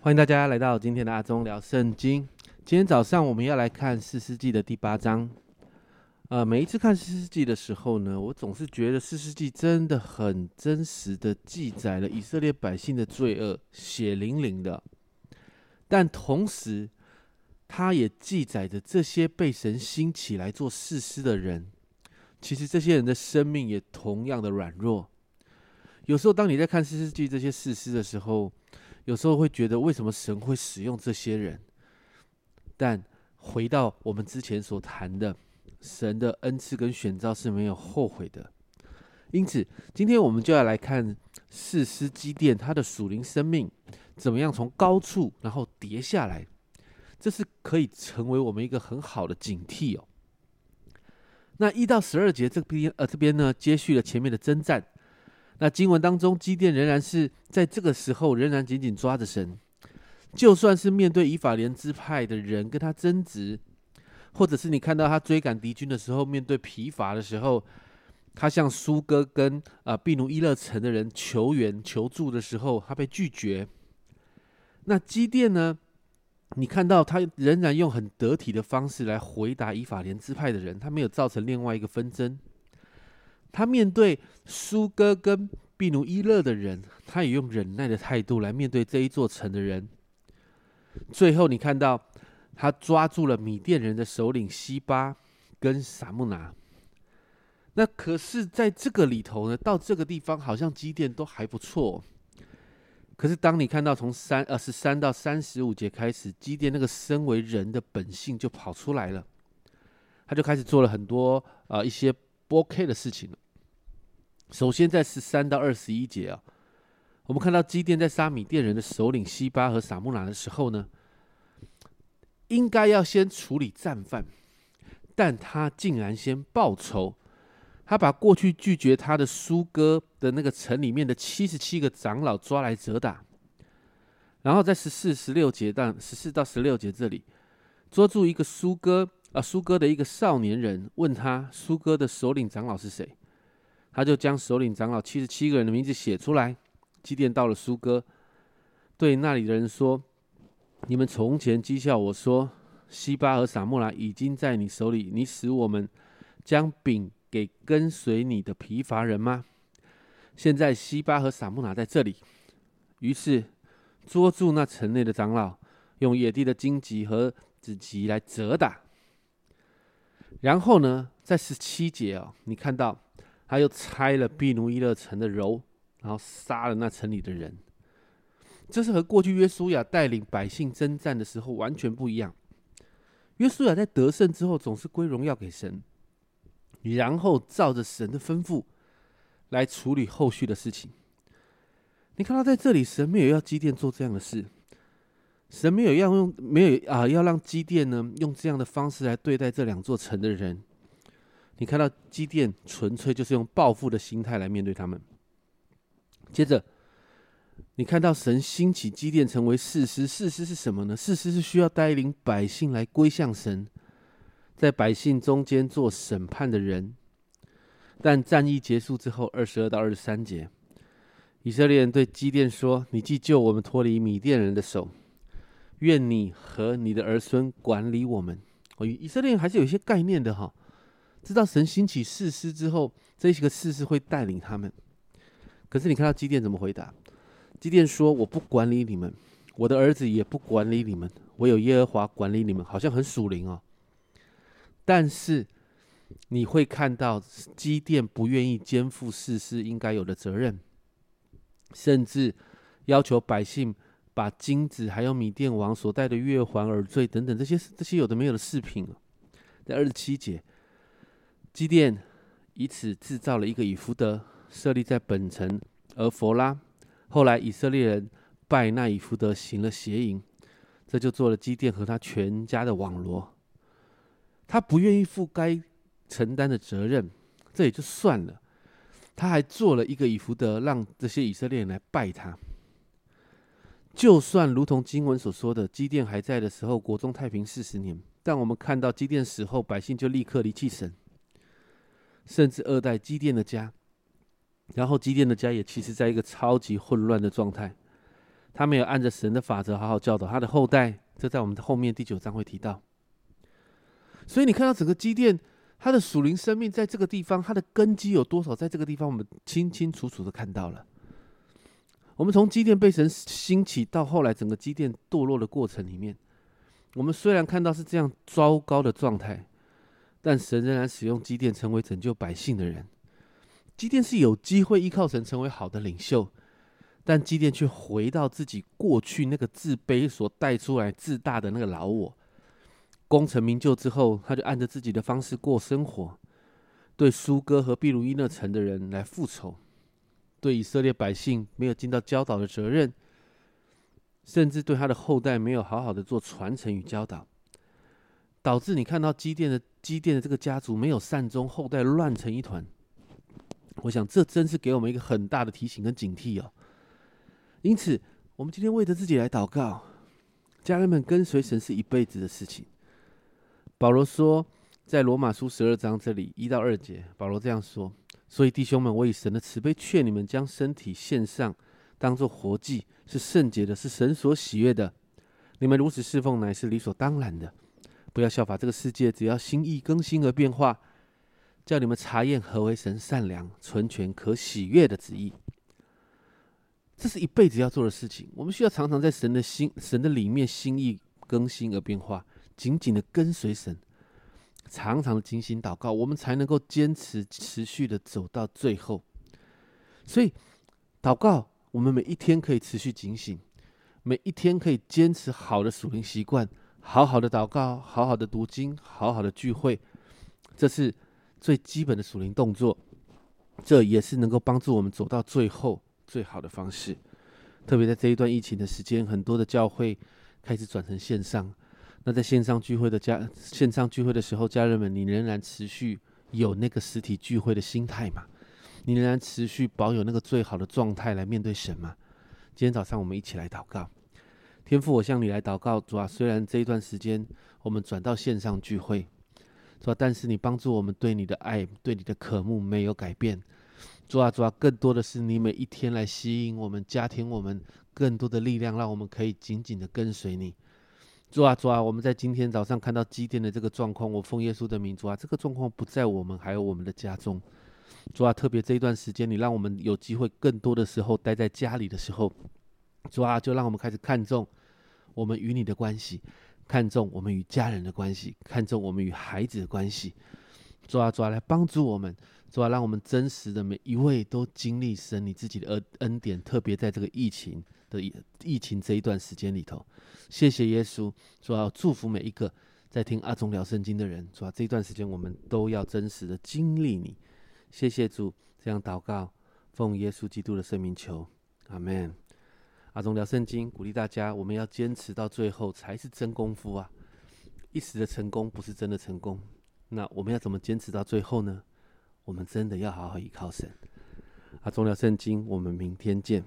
欢迎大家来到今天的阿忠聊圣经。今天早上我们要来看四世纪的第八章。呃，每一次看四世纪的时候呢，我总是觉得四世纪真的很真实的记载了以色列百姓的罪恶，血淋淋的。但同时，它也记载着这些被神兴起来做事师的人，其实这些人的生命也同样的软弱。有时候，当你在看四世纪这些事师的时候，有时候会觉得，为什么神会使用这些人？但回到我们之前所谈的，神的恩赐跟选召是没有后悔的。因此，今天我们就要来看四师基甸他的属灵生命怎么样从高处然后跌下来，这是可以成为我们一个很好的警惕哦。那一到十二节这边呃这边呢，接续了前面的征战。那经文当中，基甸仍然是在这个时候仍然紧紧抓着神，就算是面对以法莲支派的人跟他争执，或者是你看到他追赶敌军的时候，面对疲乏的时候，他向苏哥跟啊毕努伊勒城的人求援求助的时候，他被拒绝。那基甸呢？你看到他仍然用很得体的方式来回答以法莲支派的人，他没有造成另外一个纷争。他面对苏哥跟毕努伊勒的人，他也用忍耐的态度来面对这一座城的人。最后，你看到他抓住了米甸人的首领西巴跟撒木拿。那可是在这个里头呢，到这个地方好像基甸都还不错。可是当你看到从三二十三到三十五节开始，基甸那个身为人的本性就跑出来了，他就开始做了很多啊一些不 OK 的事情了。首先，在十三到二十一节啊，我们看到基甸在杀米甸人的首领西巴和撒木拿的时候呢，应该要先处理战犯，但他竟然先报仇，他把过去拒绝他的苏哥的那个城里面的七十七个长老抓来责打，然后在十四、十六节到十四到十六节这里，捉住一个苏哥啊，苏哥的一个少年人，问他苏哥的首领长老是谁。他就将首领长老七十七个人的名字写出来，祭奠到了苏哥，对那里的人说：“你们从前讥笑我说，西巴和撒木拉已经在你手里，你使我们将饼给跟随你的疲乏人吗？现在西巴和撒木拿在这里。”于是捉住那城内的长老，用野地的荆棘和子棘来折打。然后呢，在十七节哦，你看到。他又拆了毕努伊勒城的楼，然后杀了那城里的人。这是和过去约书亚带领百姓征战的时候完全不一样。约书亚在得胜之后，总是归荣耀给神，然后照着神的吩咐来处理后续的事情。你看到在这里，神没有要基甸做这样的事，神没有要用没有啊，要让基甸呢用这样的方式来对待这两座城的人。你看到基甸纯粹就是用报复的心态来面对他们。接着，你看到神兴起基甸成为事实，事实是什么呢？事实是需要带领百姓来归向神，在百姓中间做审判的人。但战役结束之后，二十二到二十三节，以色列人对基甸说：“你既救我们脱离米甸人的手，愿你和你的儿孙管理我们。”哦，以色列人还是有一些概念的哈。知道神兴起士师之后，这些个士师会带领他们。可是你看到基甸怎么回答？基甸说：“我不管理你们，我的儿子也不管理你们，唯有耶和华管理你们。”好像很属灵哦。但是你会看到基甸不愿意肩负士师应该有的责任，甚至要求百姓把金子还有米甸王所带的月环耳坠等等这些这些有的没有的饰品，在二十七节。基甸以此制造了一个以福德，设立在本城。而佛拉后来以色列人拜那以福德，行了邪淫，这就做了基甸和他全家的网罗。他不愿意负该承担的责任，这也就算了，他还做了一个以福德，让这些以色列人来拜他。就算如同经文所说的，基甸还在的时候，国中太平四十年，但我们看到基甸死后，百姓就立刻离弃神。甚至二代基甸的家，然后基甸的家也其实在一个超级混乱的状态。他没有按着神的法则好好教导他的后代，这在我们的后面第九章会提到。所以你看到整个基甸，他的属灵生命在这个地方，他的根基有多少？在这个地方，我们清清楚楚的看到了。我们从基甸被神兴起到后来整个基甸堕落的过程里面，我们虽然看到是这样糟糕的状态，但神仍然使用基甸成为拯救百姓的人。基甸是有机会依靠神成为好的领袖。但基甸却回到自己过去那个自卑所带出来自大的那个老我，功成名就之后，他就按着自己的方式过生活，对苏哥和毕鲁伊那城的人来复仇，对以色列百姓没有尽到教导的责任，甚至对他的后代没有好好的做传承与教导，导致你看到基甸的基甸的这个家族没有善终，后代乱成一团。我想这真是给我们一个很大的提醒跟警惕哦。因此，我们今天为着自己来祷告，家人们跟随神是一辈子的事情。保罗说，在罗马书十二章这里一到二节，保罗这样说：所以弟兄们，我以神的慈悲劝你们，将身体献上，当做活祭，是圣洁的，是神所喜悦的。你们如此侍奉，乃是理所当然的。不要效法这个世界，只要心意更新而变化，叫你们查验何为神善良、纯全、可喜悦的旨意。这是一辈子要做的事情。我们需要常常在神的心、神的里面心意更新而变化，紧紧的跟随神，常常的精心祷告，我们才能够坚持持续的走到最后。所以，祷告，我们每一天可以持续警醒，每一天可以坚持好的属灵习惯，好好的祷告，好好的读经，好好的聚会，这是最基本的属灵动作。这也是能够帮助我们走到最后。最好的方式，特别在这一段疫情的时间，很多的教会开始转成线上。那在线上聚会的家，线上聚会的时候，家人们，你仍然持续有那个实体聚会的心态吗？你仍然持续保有那个最好的状态来面对神吗？今天早上我们一起来祷告，天父，我向你来祷告，主啊，虽然这一段时间我们转到线上聚会，主啊，但是你帮助我们对你的爱、对你的渴慕没有改变。主啊，主啊，更多的是你每一天来吸引我们，加添我们更多的力量，让我们可以紧紧的跟随你。主啊，主啊，我们在今天早上看到基甸的这个状况，我奉耶稣的名，主啊，这个状况不在我们，还有我们的家中。主啊，特别这一段时间，你让我们有机会更多的时候待在家里的时候，主啊，就让我们开始看重我们与你的关系，看重我们与家人的关系，看重我们与孩子的关系。主啊，主啊，来帮助我们。主啊，让我们真实的每一位都经历神你自己的恩恩典，特别在这个疫情的疫情这一段时间里头，谢谢耶稣。主啊，祝福每一个在听阿忠聊圣经的人。主啊，这一段时间我们都要真实的经历你。谢谢主，这样祷告，奉耶稣基督的圣名求，阿门。阿忠聊圣经鼓励大家，我们要坚持到最后才是真功夫啊！一时的成功不是真的成功。那我们要怎么坚持到最后呢？我们真的要好好依靠神。阿忠聊圣经，我们明天见。